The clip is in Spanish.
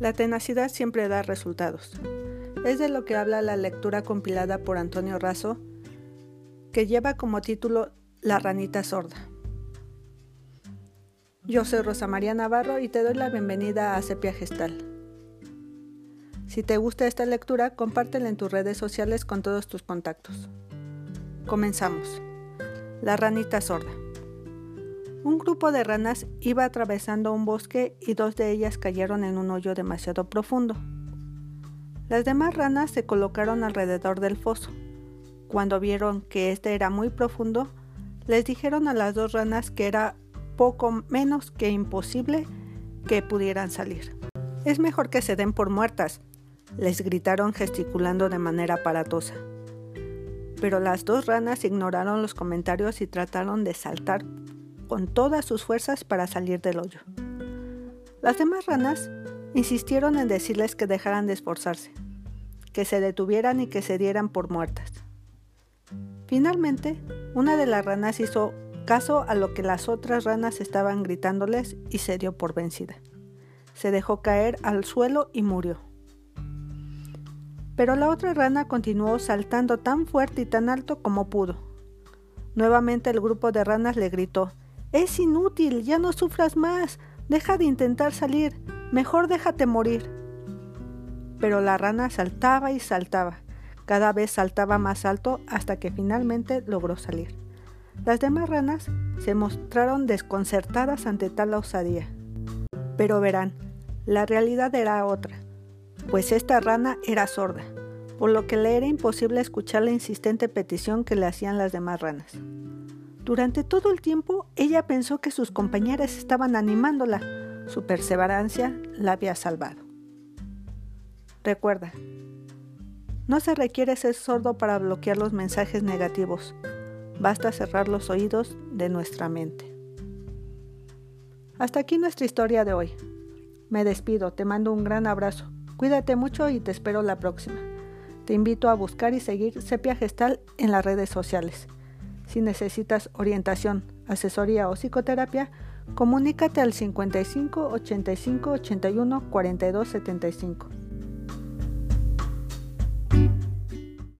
La tenacidad siempre da resultados. Es de lo que habla la lectura compilada por Antonio Razo, que lleva como título La ranita sorda. Yo soy Rosa María Navarro y te doy la bienvenida a Sepia Gestal. Si te gusta esta lectura, compártela en tus redes sociales con todos tus contactos. Comenzamos. La ranita sorda. Un grupo de ranas iba atravesando un bosque y dos de ellas cayeron en un hoyo demasiado profundo. Las demás ranas se colocaron alrededor del foso. Cuando vieron que este era muy profundo, les dijeron a las dos ranas que era poco menos que imposible que pudieran salir. Es mejor que se den por muertas, les gritaron gesticulando de manera aparatosa. Pero las dos ranas ignoraron los comentarios y trataron de saltar con todas sus fuerzas para salir del hoyo. Las demás ranas insistieron en decirles que dejaran de esforzarse, que se detuvieran y que se dieran por muertas. Finalmente, una de las ranas hizo caso a lo que las otras ranas estaban gritándoles y se dio por vencida. Se dejó caer al suelo y murió. Pero la otra rana continuó saltando tan fuerte y tan alto como pudo. Nuevamente el grupo de ranas le gritó, es inútil, ya no sufras más. Deja de intentar salir. Mejor déjate morir. Pero la rana saltaba y saltaba. Cada vez saltaba más alto hasta que finalmente logró salir. Las demás ranas se mostraron desconcertadas ante tal osadía. Pero verán, la realidad era otra, pues esta rana era sorda, por lo que le era imposible escuchar la insistente petición que le hacían las demás ranas. Durante todo el tiempo ella pensó que sus compañeras estaban animándola. Su perseverancia la había salvado. Recuerda, no se requiere ser sordo para bloquear los mensajes negativos. Basta cerrar los oídos de nuestra mente. Hasta aquí nuestra historia de hoy. Me despido, te mando un gran abrazo. Cuídate mucho y te espero la próxima. Te invito a buscar y seguir Sepia Gestal en las redes sociales. Si necesitas orientación, asesoría o psicoterapia, comunícate al 55 85 81 42 75.